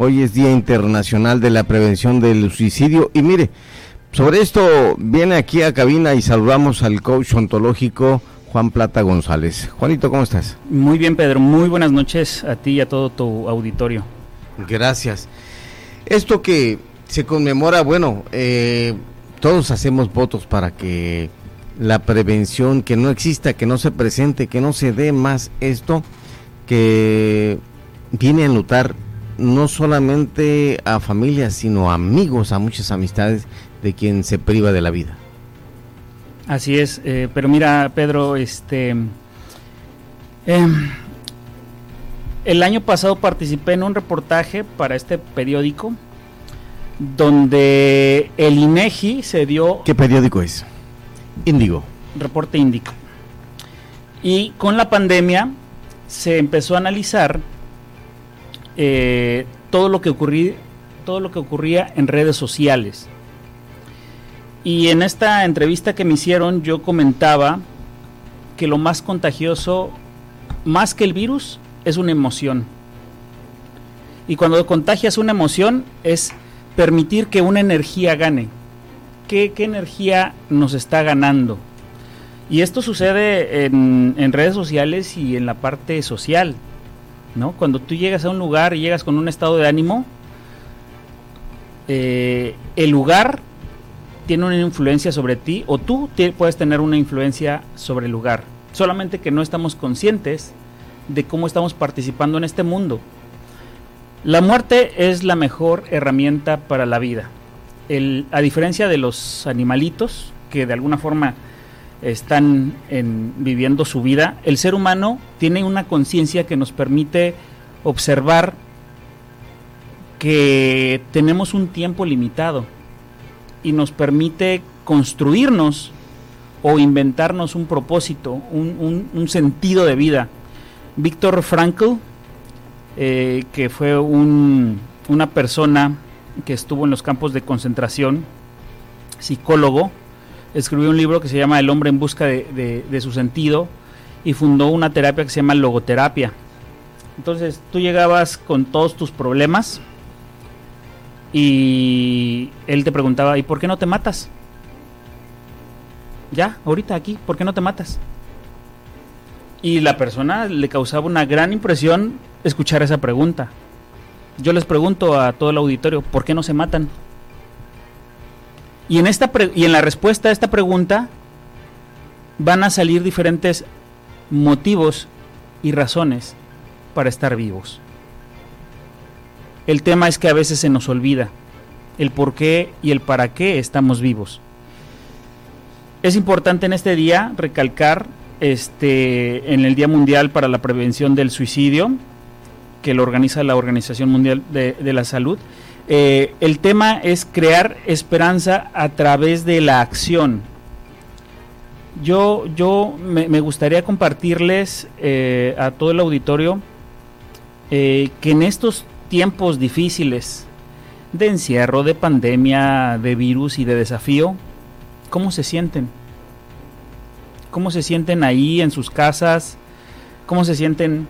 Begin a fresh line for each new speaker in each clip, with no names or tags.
Hoy es Día Internacional de la Prevención del Suicidio y mire, sobre esto viene aquí a cabina y saludamos al coach ontológico Juan Plata González. Juanito, ¿cómo estás?
Muy bien, Pedro. Muy buenas noches a ti y a todo tu auditorio.
Gracias. Esto que se conmemora, bueno, eh, todos hacemos votos para que la prevención, que no exista, que no se presente, que no se dé más esto, que viene a enlutar no solamente a familias, sino a amigos, a muchas amistades de quien se priva de la vida.
Así es, eh, pero mira, Pedro, este, em, el año pasado participé en un reportaje para este periódico donde el INEGI se dio.
¿Qué periódico es? Índigo.
Reporte Índico. Y con la pandemia se empezó a analizar eh, todo lo que ocurría todo lo que ocurría en redes sociales. Y en esta entrevista que me hicieron yo comentaba que lo más contagioso, más que el virus, es una emoción. Y cuando contagias una emoción es permitir que una energía gane. ¿Qué, qué energía nos está ganando? Y esto sucede en, en redes sociales y en la parte social. ¿No? Cuando tú llegas a un lugar y llegas con un estado de ánimo, eh, el lugar tiene una influencia sobre ti o tú puedes tener una influencia sobre el lugar. Solamente que no estamos conscientes de cómo estamos participando en este mundo. La muerte es la mejor herramienta para la vida. a diferencia de los animalitos que de alguna forma están viviendo su vida, el ser humano tiene una conciencia que nos permite observar que tenemos un tiempo limitado y nos permite construirnos o inventarnos un propósito, un, sentido de vida. Víctor Frankl, eh, que fue una persona que estuvo en los campos de concentración, psicólogo, escribió un libro que se llama El hombre en busca de, su sentido y fundó una terapia que se llama logoterapia. Entonces tú llegabas con todos tus problemas, y él te preguntaba, ¿y por qué no te matas? Ya, ahorita aquí, ¿por qué no te matas? Y la persona le causaba una gran impresión escuchar esa pregunta. Yo les pregunto a todo el auditorio, ¿por qué no se matan? Y en, esta y en la respuesta a esta pregunta van a salir diferentes motivos y razones para estar vivos. El tema es que a veces se nos olvida el por qué y el para qué estamos vivos. Es importante en este día recalcar este en el Día Mundial para la Prevención del Suicidio, que lo organiza la Organización Mundial de, la Salud. Eh, el tema es crear esperanza a través de la acción. Yo, yo me, gustaría compartirles eh, a todo el auditorio eh, que en estos tiempos difíciles de encierro, de pandemia, de virus y de desafío, ¿cómo se sienten? ¿Cómo se sienten ahí en sus casas? ¿Cómo se sienten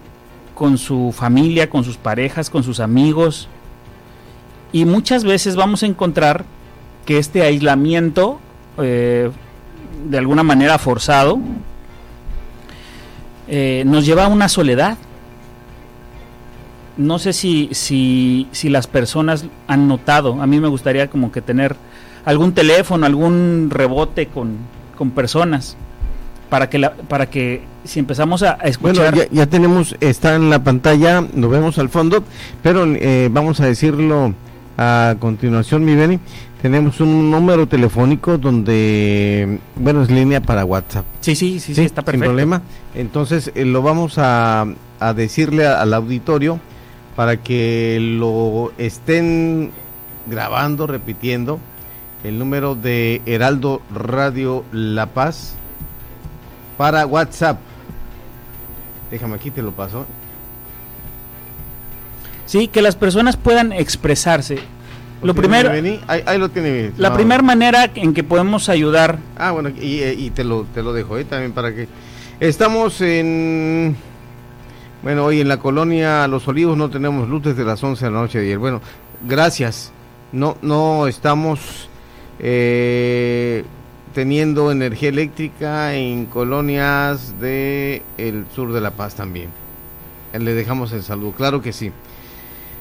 con su familia, con sus parejas, con sus amigos? Y muchas veces vamos a encontrar que este aislamiento, eh, de alguna manera forzado, eh, nos lleva a una soledad. No sé si, si, si las personas han notado, a mí me gustaría como que tener algún teléfono, algún rebote con, con personas para que la, para que si empezamos a, escuchar
bueno ya, tenemos está en la pantalla lo vemos al fondo pero eh, vamos a decirlo a continuación mi Beni tenemos un número telefónico donde bueno es línea para WhatsApp
sí sí sí, sí, está perfecto
sin problema entonces eh, lo vamos a, a decirle al auditorio para que lo estén grabando, repitiendo. El número de Heraldo Radio La Paz para WhatsApp. Déjame aquí, te lo paso.
Sí, que las personas puedan expresarse. Lo primero,
ahí, lo tiene.
La primera manera en que podemos ayudar.
Ah, bueno, y, te, lo, te lo dejo ¿eh? también para que. Estamos en Bueno, hoy en la colonia Los Olivos no tenemos luz desde las 11 de la noche de ayer. Bueno, gracias. No, no estamos eh, teniendo energía eléctrica en colonias del el sur de La Paz también. Le dejamos el saludo, claro que sí.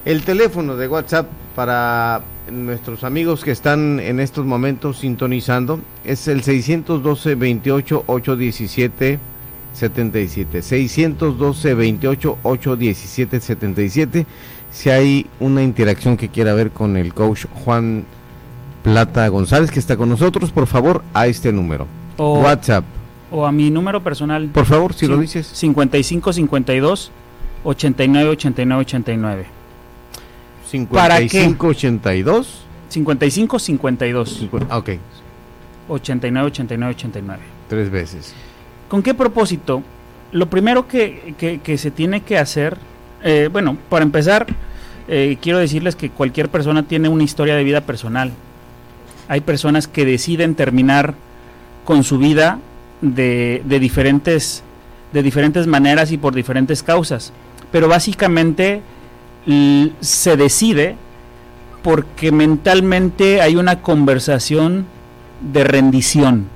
El teléfono de WhatsApp para nuestros amigos que están en estos momentos sintonizando es el 612 28 817 77 612 28 817 77 si hay una interacción que quiera ver con el coach Juan Plata González que está con nosotros por favor a este número.
O-
WhatsApp.
O a mi número personal.
por favor si
Sí,
lo dices.
55 52 89 89 89.
55 82
55 52
50 ah, ok
89 89 89.
tres veces
¿Con qué propósito? Lo primero que, que- que se tiene que hacer, eh, bueno, para empezar, eh, quiero decirles que cualquier persona tiene una historia de vida personal. Hay personas que deciden terminar con su vida de, de diferentes, de diferentes maneras y por diferentes causas. Pero básicamente se decide porque mentalmente hay una conversación de rendición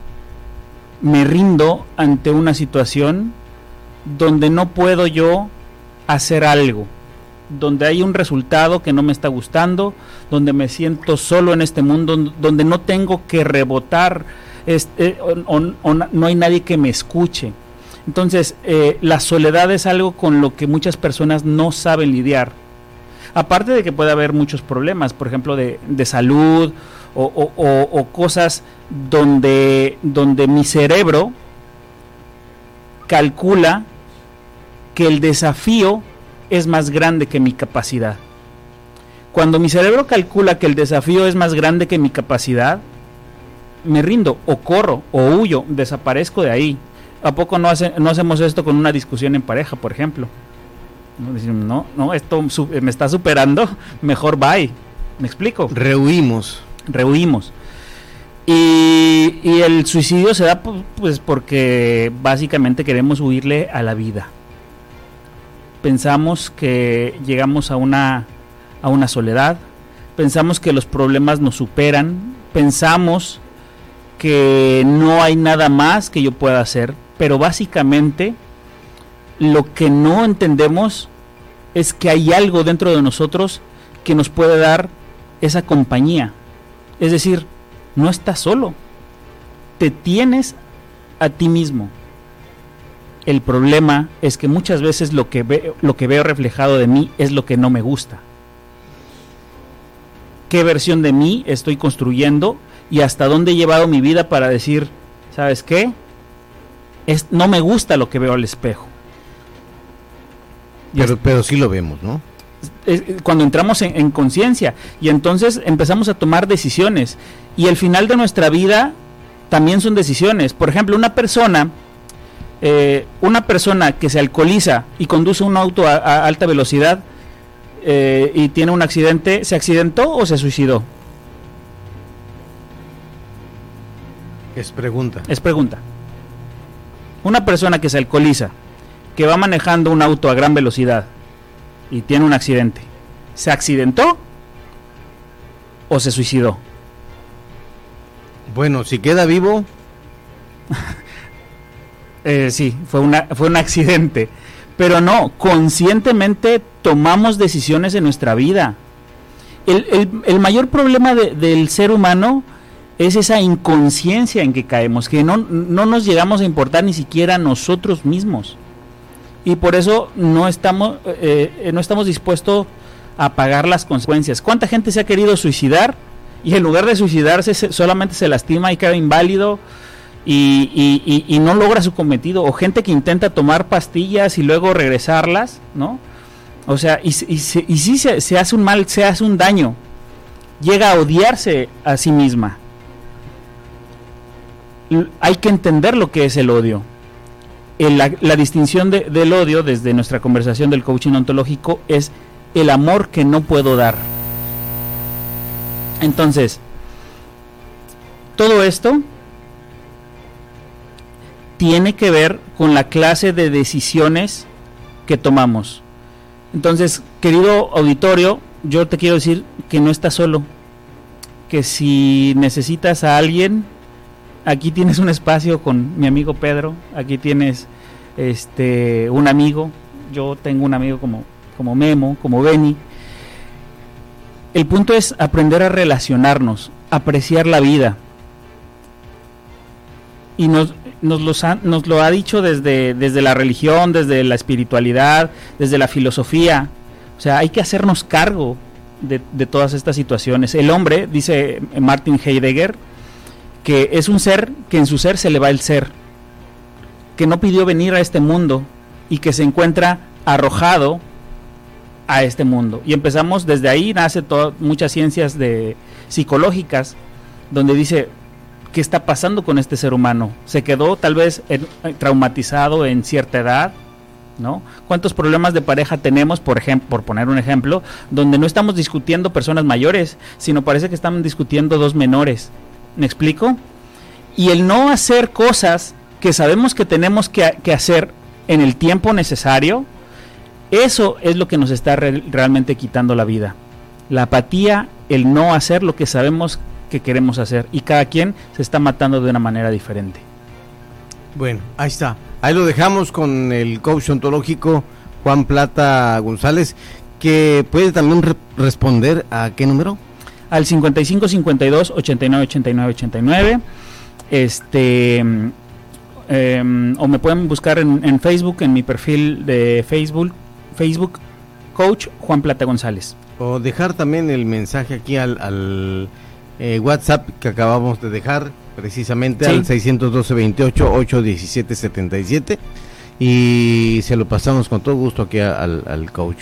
me rindo ante una situación donde no puedo yo hacer algo, donde hay un resultado que no me está gustando, donde me siento solo en este mundo, donde no tengo que rebotar, o- o no hay nadie que me escuche. Entonces, eh, la soledad es algo con lo que muchas personas no saben lidiar. Aparte de que puede haber muchos problemas, por ejemplo, de, de salud o, o- cosas donde, donde mi cerebro calcula que el desafío es más grande que mi capacidad. Cuando mi cerebro calcula que el desafío es más grande que mi capacidad, me rindo o corro o huyo, desaparezco de ahí. ¿A poco no, hace- no hacemos esto con una discusión en pareja, por ejemplo? No, no, no, esto su- me está superando, mejor bye. ¿Me explico?
rehuimos
rehuimos. Y, y el suicidio se da pu- pues porque básicamente queremos huirle a la vida. Pensamos que llegamos a una, a una soledad, pensamos que los problemas nos superan, pensamos que no hay nada más que yo pueda hacer, pero básicamente lo que no entendemos es que hay algo dentro de nosotros que nos puede dar esa compañía. Es decir, no estás solo. Te tienes a ti mismo. El problema es que muchas veces lo que, veo, lo que veo reflejado de mí es lo que no me gusta. ¿Qué versión de mí estoy construyendo y hasta dónde he llevado mi vida para decir, ¿sabes qué? Es, no me gusta lo que veo al espejo.
Pero, pero sí lo vemos ¿no?
cuando entramos en, en conciencia y entonces empezamos a tomar decisiones y el final de nuestra vida también son decisiones. Por ejemplo, una persona, eh, una persona que se alcoholiza y conduce un auto a, a alta velocidad eh, y tiene un accidente, ¿se accidentó o se suicidó?
es pregunta
Es pregunta. Una persona que se alcoholiza, que va manejando un auto a gran velocidad y tiene un accidente, ¿se accidentó o se suicidó?
bueno si queda vivo
Eh, sí, fue, una, fue un accidente. Pero no, conscientemente tomamos decisiones en nuestra vida. El, el- el mayor problema de- del ser humano es esa inconsciencia en que caemos, que no, no nos llegamos a importar ni siquiera nosotros mismos. Y por eso no estamos, eh, eh, no estamos dispuestos a pagar las consecuencias. ¿Cuánta gente se ha querido suicidar y en lugar de suicidarse se- solamente se lastima y queda inválido? y, no logra su cometido. O gente que intenta tomar pastillas y luego regresarlas, ¿no? O sea, y, y sí se, se hace un mal, se hace un daño. Llega a odiarse a sí misma. Hay que entender lo que es el odio. La, la distinción de- del odio desde nuestra conversación del coaching ontológico es el amor que no puedo dar. Entonces, todo esto tiene que ver con la clase de decisiones que tomamos. Entonces, querido auditorio, yo te quiero decir que no estás solo, que si necesitas a alguien, aquí tienes un espacio con mi amigo Pedro, aquí tienes este un amigo, yo tengo un amigo como, como Memo, como Benny. El punto es aprender a relacionarnos, apreciar la vida. Y nos, nos, nos lo ha dicho desde, desde la religión, desde la espiritualidad, desde la filosofía. O sea, hay que hacernos cargo de, de todas estas situaciones. El hombre, dice Martin Heidegger, que es un ser que en su ser se le va el ser, que no pidió venir a este mundo y que se encuentra arrojado a este mundo. Y empezamos desde ahí, nace muchas ciencias de, psicológicas, donde dice, ¿qué está pasando con este ser humano? ¿Se quedó tal vez traumatizado en cierta edad? ¿No? ¿Cuántos problemas de pareja tenemos, por por poner un ejemplo, donde no estamos discutiendo personas mayores, sino parece que estamos discutiendo dos menores? ¿Me explico? Y el no hacer cosas que sabemos que tenemos que, que hacer en el tiempo necesario, eso es lo que nos está realmente quitando la vida. La apatía, el no hacer lo que sabemos que queremos hacer. Y cada quien se está matando de una manera diferente.
Bueno, ahí está. Ahí lo dejamos con el coach ontológico Juan Plata González, que puede también responder a qué número?
Al 55 52 89 89 89. Este em, o me pueden buscar en, en, Facebook, en mi perfil de Facebook, Facebook Coach Juan Plata González.
O dejar también el mensaje aquí al, eh, WhatsApp que acabamos de dejar, precisamente al 612 28 817 77 y se lo pasamos con todo gusto aquí al, al coach.